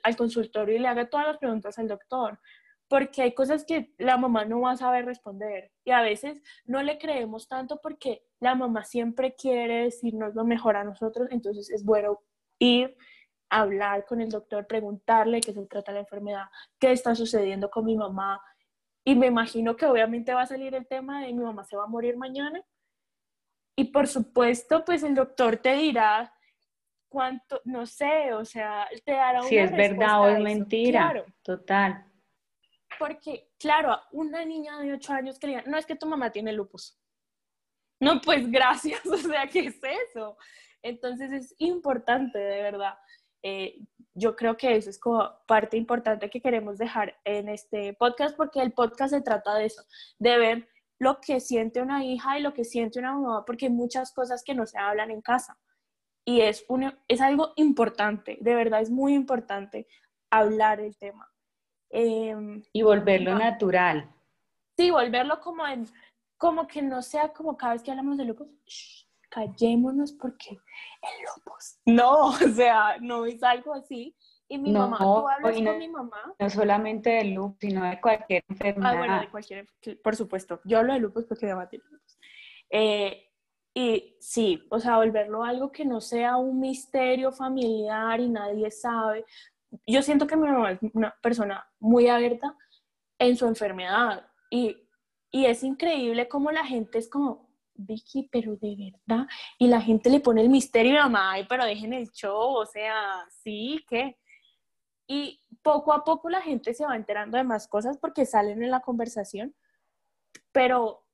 al consultorio y le haga todas las preguntas al doctor, porque hay cosas que la mamá no va a saber responder y a veces no le creemos tanto porque la mamá siempre quiere decirnos lo mejor a nosotros, entonces es bueno ir a hablar con el doctor, preguntarle qué se trata la enfermedad, qué está sucediendo con mi mamá, y me imagino que obviamente va a salir el tema de mi mamá se va a morir mañana. Y por supuesto, pues el doctor te dirá cuánto, no sé, o sea, te dará una Si es verdad o es mentira. Total. Porque, claro, una niña de 8 años que le no es que tu mamá tiene lupus. No, pues *laughs* gracias, o sea, ¿qué es eso? Entonces es importante, de verdad. Eh, yo creo que eso es como parte importante que queremos dejar en este podcast, porque el podcast se trata de eso, de ver lo que siente una hija y lo que siente una mamá, porque hay muchas cosas que no se hablan en casa. Y es, es algo importante, de verdad es muy importante hablar el tema. Em, y volverlo natural. Sí, volverlo como en, como que no sea como cada vez que hablamos de lupus, callémonos porque el lupus. No, *laughs* o sea, no es algo así. Y mi mamá, tú hablas con mi mamá. No solamente del lupus, sino de cualquier enfermedad. Ah, bueno, de cualquier, por supuesto. Yo hablo de lupus porque mi mamá tiene lupus. Eh, Y sí, o sea, volverlo algo que no sea un misterio familiar y nadie sabe. Yo siento que mi mamá es una persona muy abierta en su enfermedad y, y es increíble cómo la gente es como, Vicky, pero de verdad, y la gente le pone el misterio mamá, ay, pero dejen el show, o sea, sí, ¿qué? Y poco a poco la gente se va enterando de más cosas porque salen en la conversación, pero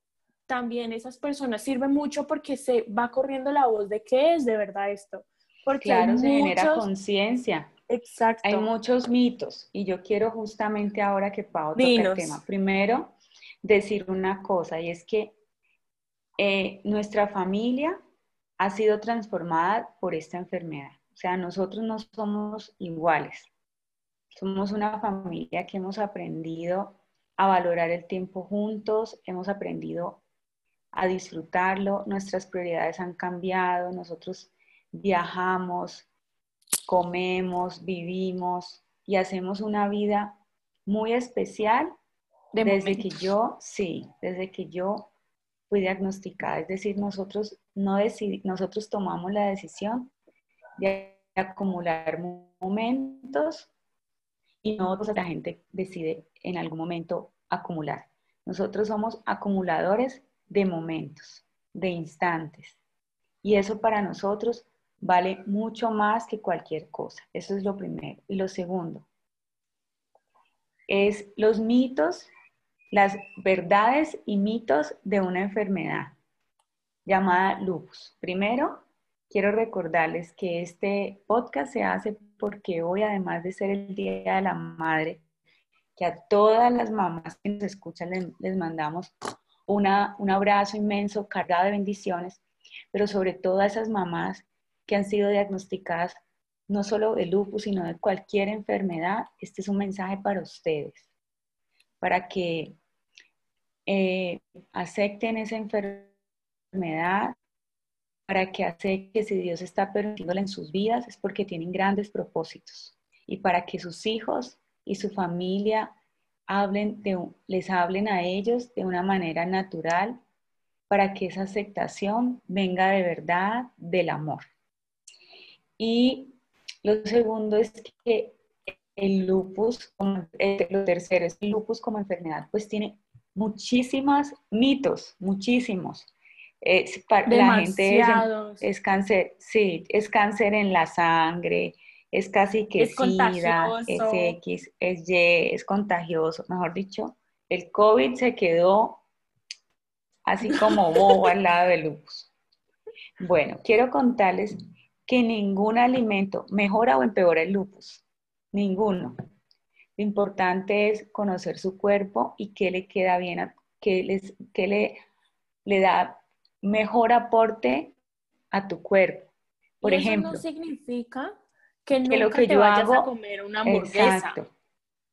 también esas personas sirven mucho porque se va corriendo la voz de qué es de verdad esto. Porque claro, se genera conciencia. Exacto. Hay muchos mitos y yo quiero justamente ahora que Pau toque el tema. Primero, decir una cosa y es que eh, nuestra familia ha sido transformada por esta enfermedad. O sea, nosotros no somos iguales. Somos una familia que hemos aprendido a valorar el tiempo juntos, hemos aprendido a disfrutarlo, nuestras prioridades han cambiado, nosotros viajamos, comemos, vivimos y hacemos una vida muy especial desde que yo, sí, desde que yo fui diagnosticada. Es decir, nosotros, no nosotros tomamos la decisión de acumular momentos y no la gente decide en algún momento acumular. Nosotros somos acumuladores de momentos, de instantes. Y eso para nosotros vale mucho más que cualquier cosa. Eso es lo primero. Y lo segundo es los mitos, las verdades y mitos de una enfermedad llamada lupus. Primero, quiero recordarles que este podcast se hace porque hoy, además de ser el Día de la Madre, que a todas las mamás que nos escuchan les, mandamos una, un abrazo inmenso, cargado de bendiciones, pero sobre todo a esas mamás que han sido diagnosticadas no solo de lupus, sino de cualquier enfermedad, este es un mensaje para ustedes, para que eh, acepten esa enfermedad, para que acepten que si Dios está permitiéndola en sus vidas es porque tienen grandes propósitos y para que sus hijos y su familia hablen de, les hablen a ellos de una manera natural para que esa aceptación venga de verdad del amor. Y lo segundo es que el lupus, lo tercero es el lupus como enfermedad, pues tiene muchísimos mitos, muchísimos. la gente es, cáncer, sí, es cáncer en la sangre, es casi que es SIDA, es X, es Y, es contagioso. Mejor dicho, el COVID se quedó así como bobo al lado del lupus. Bueno, quiero contarles que ningún alimento mejora o empeora el lupus. Ninguno. Lo importante es conocer su cuerpo y qué le queda bien, qué, les, qué le, le da mejor aporte a tu cuerpo. Por ¿Y ejemplo. Eso no significa que, lo que yo hago, a comer una hamburguesa. Exacto,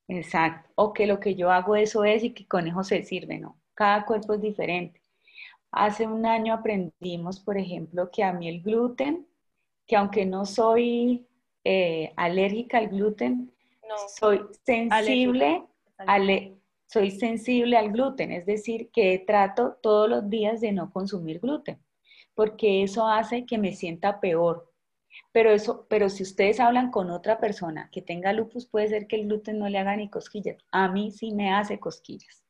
exacto. O que lo que yo hago eso es y que con eso se sirve, ¿no? Cada cuerpo es diferente. Hace un año aprendimos, por ejemplo, que a mí el gluten, que aunque no soy eh, alérgica al gluten, soy sensible soy sensible al gluten, es decir, que trato todos los días de no consumir gluten, porque eso hace que me sienta peor, pero, eso, pero si ustedes hablan con otra persona que tenga lupus, puede ser que el gluten no le haga ni cosquillas. A mí sí me hace cosquillas.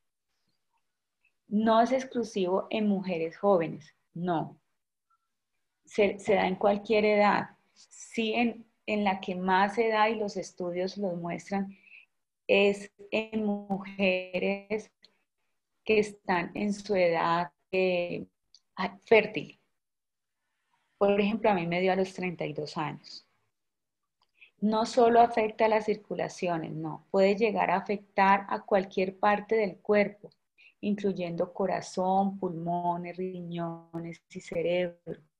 No es exclusivo en mujeres jóvenes, no. Se, da en cualquier edad. Sí, en, la que más se da y los estudios lo muestran es en mujeres que están en su edad eh, fértil. Por ejemplo, a mí me dio a los 32 años. No solo afecta a las circulaciones, no, puede llegar a afectar a cualquier parte del cuerpo, incluyendo corazón, pulmones, riñones y cerebro.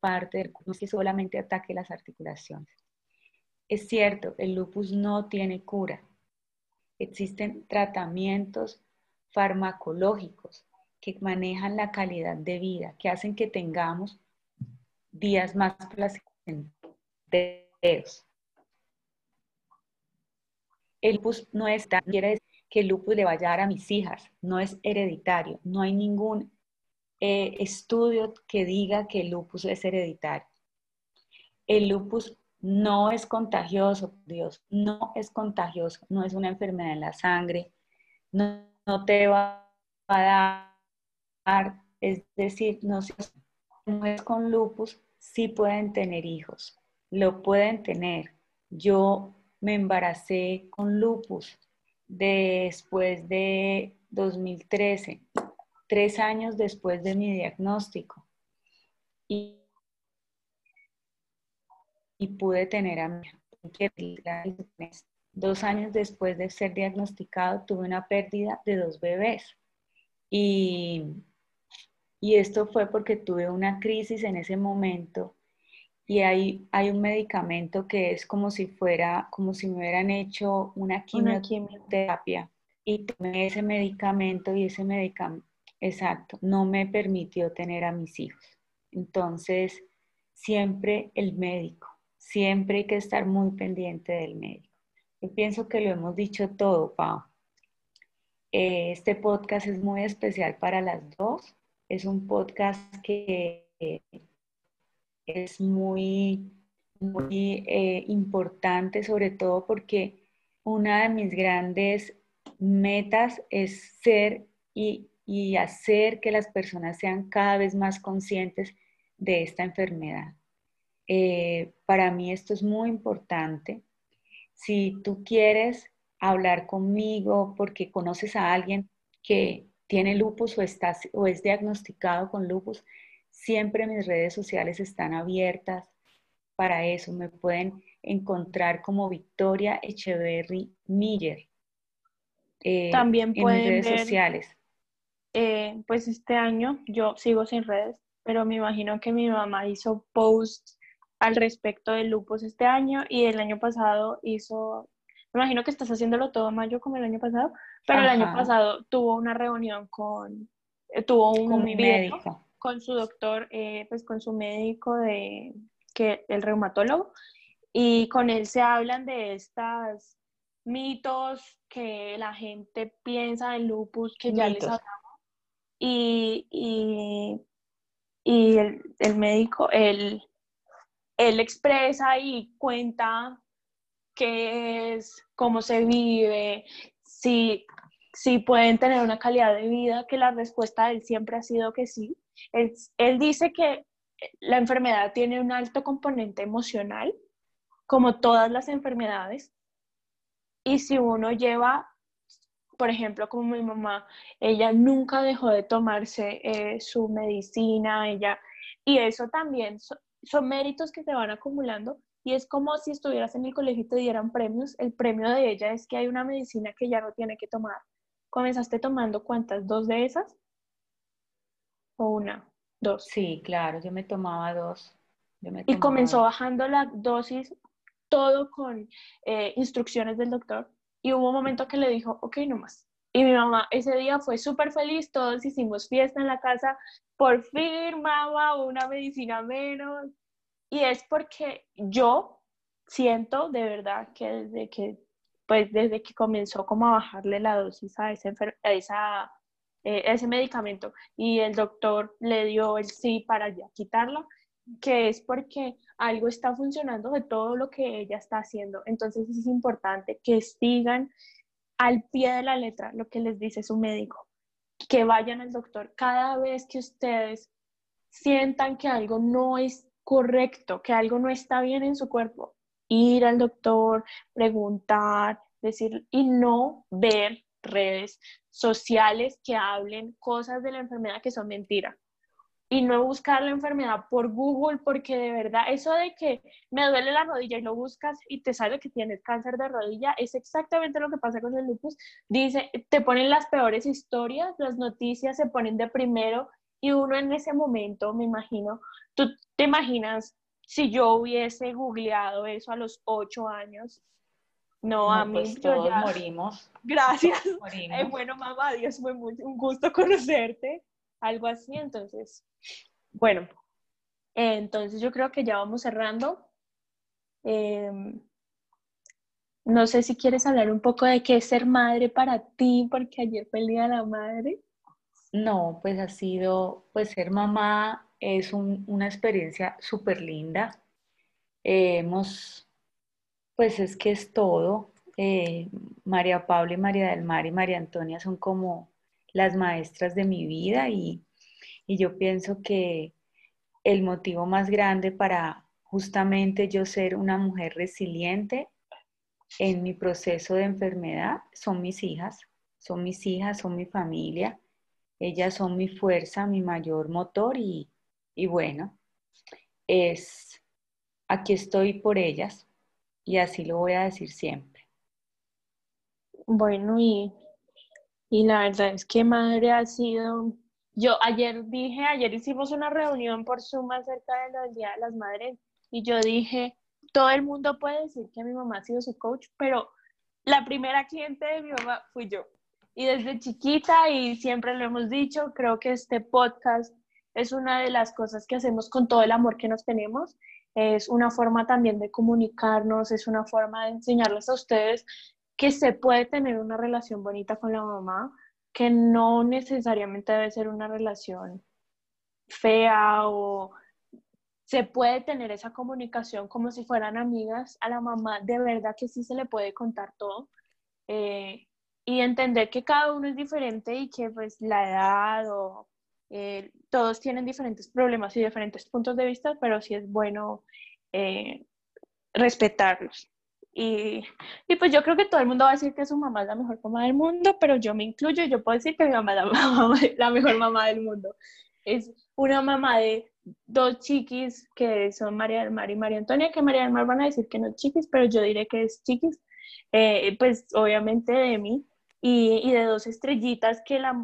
Parte del cuerpo, que solamente ataque las articulaciones. Es cierto, el lupus no tiene cura. Existen tratamientos farmacológicos que manejan la calidad de vida, que hacen que tengamos días más placenteros. El lupus no es quiere decir que el lupus le vaya a dar a mis hijas, no es hereditario, no hay ningún eh, estudio que diga que el lupus es hereditario. El lupus no es contagioso, Dios, no es contagioso, no es una enfermedad en la sangre, no, te va a dar, es decir, no, no es con lupus, sí pueden tener hijos, lo pueden tener. Yo me embaracé con lupus después de 2013, tres años después de mi diagnóstico. Y, y pude tener a mi Dos años después de ser diagnosticado tuve una pérdida de dos bebés. Y, y esto fue porque tuve una crisis en ese momento y hay, hay un medicamento que es como si fuera, como si me hubieran hecho una quimioterapia y tomé ese medicamento y ese medicamento, exacto, no me permitió tener a mis hijos. Entonces, siempre el médico, siempre hay que estar muy pendiente del médico. Yo pienso que lo hemos dicho todo, Pau. Eh, este podcast es muy especial para las dos. Es un podcast que es muy, muy eh, importante, sobre todo porque una de mis grandes metas es ser y, hacer que las personas sean cada vez más conscientes de esta enfermedad. Eh, para mí esto es muy importante. Si tú quieres hablar conmigo porque conoces a alguien que tiene lupus o, está, o es diagnosticado con lupus, Siempre mis redes sociales están abiertas para eso. Me pueden encontrar como Victoria Echeverry Miller. Eh, También en mis redes sociales. Eh, pues este año yo sigo sin redes, pero me imagino que mi mamá hizo posts al respecto del lupus este año y el año pasado hizo, me imagino que estás haciéndolo todo mayo como el año pasado, pero el año pasado tuvo una reunión con, eh, tuvo un con médico. con su doctor, eh, pues con su médico de que el reumatólogo y con él se hablan de estos mitos que la gente piensa del lupus que ya les hablamos y, y, y el, el, médico él, él expresa y cuenta qué es, cómo se vive, si, si pueden tener una calidad de vida, que la respuesta de él siempre ha sido que sí, él, dice que la enfermedad tiene un alto componente emocional, como todas las enfermedades, y si uno lleva, por ejemplo, como mi mamá, ella nunca dejó de tomarse eh, su medicina, ella, y eso también son méritos que se van acumulando, y es como si estuvieras en el colegio y te dieran premios, el premio de ella es que hay una medicina que ya no tiene que tomar. ¿Comenzaste tomando cuántas? ¿Dos de esas? o una, dos. Sí, claro, yo me tomaba dos. y comenzó bajando la dosis, todo con eh, instrucciones del doctor. Y hubo un momento que le dijo, ok, no más. Y mi mamá ese día fue súper feliz, todos hicimos fiesta en la casa, por fin mamá, una medicina menos. Y es porque yo siento de verdad que desde que, pues desde que comenzó como a bajarle la dosis a esa, a esa eh, ese medicamento y el doctor le dio el sí para ya quitarlo, que es porque algo está funcionando de todo lo que ella está haciendo. Entonces es importante que sigan al pie de la letra lo que les dice su médico, que vayan al doctor cada vez que ustedes sientan que algo no es correcto, que algo no está bien en su cuerpo, ir al doctor, preguntar, decir y no ver redes sociales que hablen cosas de la enfermedad que son mentiras. Y no buscar la enfermedad por Google, porque de verdad, eso de que me duele la rodilla y lo buscas y te sale que tienes cáncer de rodilla, es exactamente lo que pasa con el lupus. Dice, te ponen las peores historias, las noticias se ponen de primero y uno en ese momento, me imagino, tú te imaginas si yo hubiese googleado eso a los ocho años, no, a mí pues todos morimos. *laughs* Gracias. Eh, bueno, mamá, Dios, fue un gusto *laughs* conocerte. Algo así, entonces. Bueno, entonces yo creo que ya vamos cerrando. Em, no sé si quieres hablar un poco de qué es ser madre para ti, porque ayer fue el Día de la Madre. No, pues ha sido, pues ser mamá es una experiencia súper linda. Hemos, pues es que es todo. Eh, María Pablo y María del Mar y María Antonia son como las maestras de mi vida y, y yo pienso que el motivo más grande para justamente yo ser una mujer resiliente en mi proceso de enfermedad son mis hijas, son mis hijas, son mi familia ellas son mi fuerza, mi mayor motor y, bueno, es, aquí estoy por ellas y así lo voy a decir siempre. Bueno, y, y la verdad es que madre ha sido, yo ayer dije, ayer hicimos una reunión por Zoom acerca del Día de las Madres y yo dije, todo el mundo puede decir que mi mamá ha sido su coach, pero la primera cliente de mi mamá fui yo. Y desde chiquita, y siempre lo hemos dicho, creo que este podcast es una de las cosas que hacemos con todo el amor que nos tenemos. Es una forma también de comunicarnos, es una forma de enseñarles a ustedes que se puede tener una relación bonita con la mamá, que no necesariamente debe ser una relación fea o se puede tener esa comunicación como si fueran amigas. A la mamá de verdad que sí se le puede contar todo. Eh, y entender que cada uno es diferente y que pues la edad o eh, todos tienen diferentes problemas y diferentes puntos de vista, pero sí es bueno eh, respetarlos. Y, y, pues yo creo que todo el mundo va a decir que su mamá es la mejor mamá del mundo, pero yo me incluyo, yo puedo decir que mi mamá es la, *laughs* la mejor mamá del mundo. Es una mamá de dos chiquis que son María del Mar y María Antonia, que María del Mar van a decir que no es chiquis, pero yo diré que es chiquis, eh, pues obviamente de mí, y, de dos estrellitas que la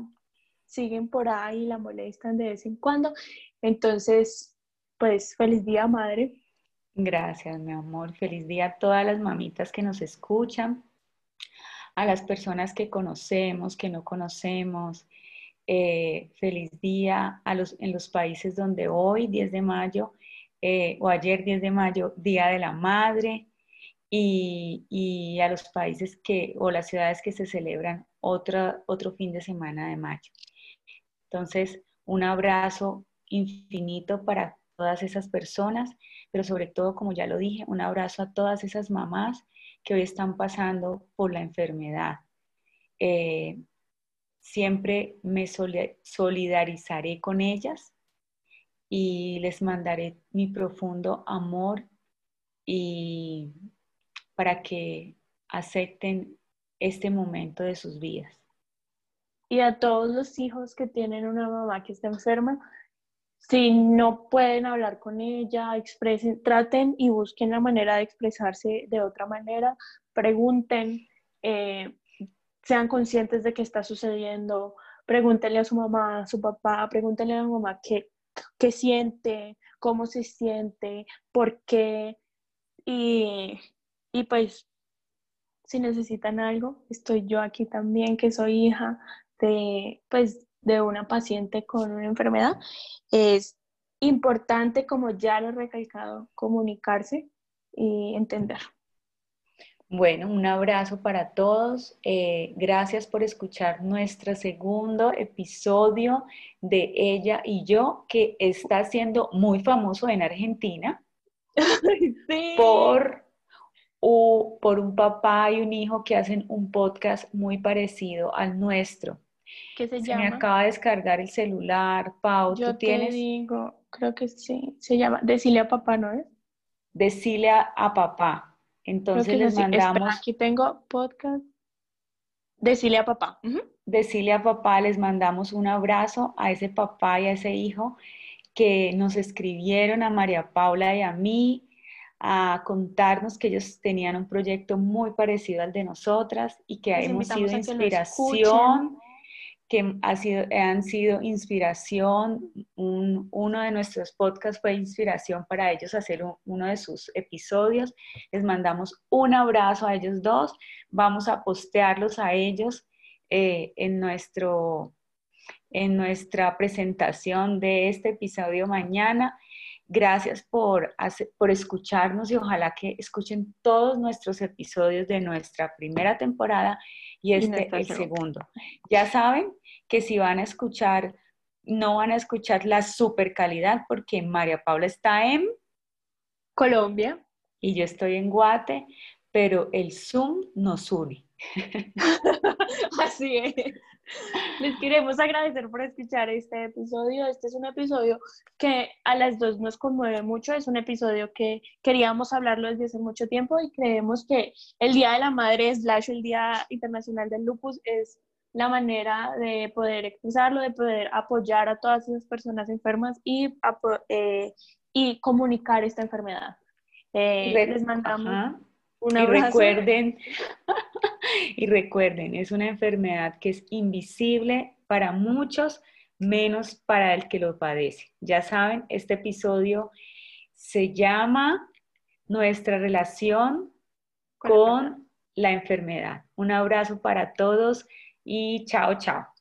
siguen por ahí y la molestan de vez en cuando. Entonces, pues feliz día, madre. Gracias, mi amor. Feliz día a todas las mamitas que nos escuchan, a las personas que conocemos, que no conocemos. Eh, feliz día a los, en los países donde hoy, 10 de mayo, eh, o ayer 10 de mayo, Día de la Madre y, a los países que, o las ciudades que se celebran otro fin de semana de mayo. Entonces, un abrazo infinito para todas esas personas, pero sobre todo, como ya lo dije, un abrazo a todas esas mamás que hoy están pasando por la enfermedad. Eh, siempre me solidarizaré con ellas y les mandaré mi profundo amor y para que acepten este momento de sus vidas. Y a todos los hijos que tienen una mamá que está enferma, si no pueden hablar con ella, expresen, traten y busquen la manera de expresarse de otra manera, pregunten, eh, sean conscientes de qué está sucediendo, pregúntenle a su mamá, a su papá, pregúntenle a la mamá qué, qué siente, cómo se siente, por qué, y, y pues, si necesitan algo, estoy yo aquí también, que soy hija de, pues, de una paciente con una enfermedad. Es importante, como ya lo he recalcado, comunicarse y entender. Bueno, un abrazo para todos. Eh, gracias por escuchar nuestro segundo episodio de Ella y yo, que está siendo muy famoso en Argentina *laughs* sí. por o por un papá y un hijo que hacen un podcast muy parecido al nuestro. ¿Qué se, se me acaba de descargar el celular, Pau, Yo ¿tú tienes? digo, creo que sí, se llama Decile a papá, ¿no es? Decile a, papá. Entonces les mandamos... aquí tengo podcast. Decile a papá. Decile a papá, les mandamos un abrazo a ese papá y a ese hijo que nos escribieron a María Paula y a mí a contarnos que ellos tenían un proyecto muy parecido al de nosotras y que hemos sido inspiración, que, han sido inspiración. uno de nuestros podcasts fue inspiración para ellos hacer uno de sus episodios. Les mandamos un abrazo a ellos dos. Vamos a postearlos a ellos eh, en nuestro en nuestra presentación de este episodio mañana Gracias por, por escucharnos y ojalá que escuchen todos nuestros episodios de nuestra primera temporada y este el segundo. Ya saben que si van a escuchar, no van a escuchar la super calidad porque María Paula está en Colombia y yo estoy en Guate, pero el Zoom nos une. *laughs* Así es. *laughs* Les queremos agradecer por escuchar este episodio. Este es un episodio que a las dos nos conmueve mucho. Es un episodio que queríamos hablarlo desde hace mucho tiempo y creemos que el Día de la Madre, slash el Día Internacional del Lupus, es la manera de poder expresarlo, de poder apoyar a todas esas personas enfermas y, eh, y comunicar esta enfermedad. Eh, les mandamos un abrazo. Y recuerden, *laughs* y recuerden, es una enfermedad que es invisible para muchos, menos para el que lo padece. Ya saben, este episodio se llama Nuestra relación con la enfermedad. Un abrazo para todos y chao, chao.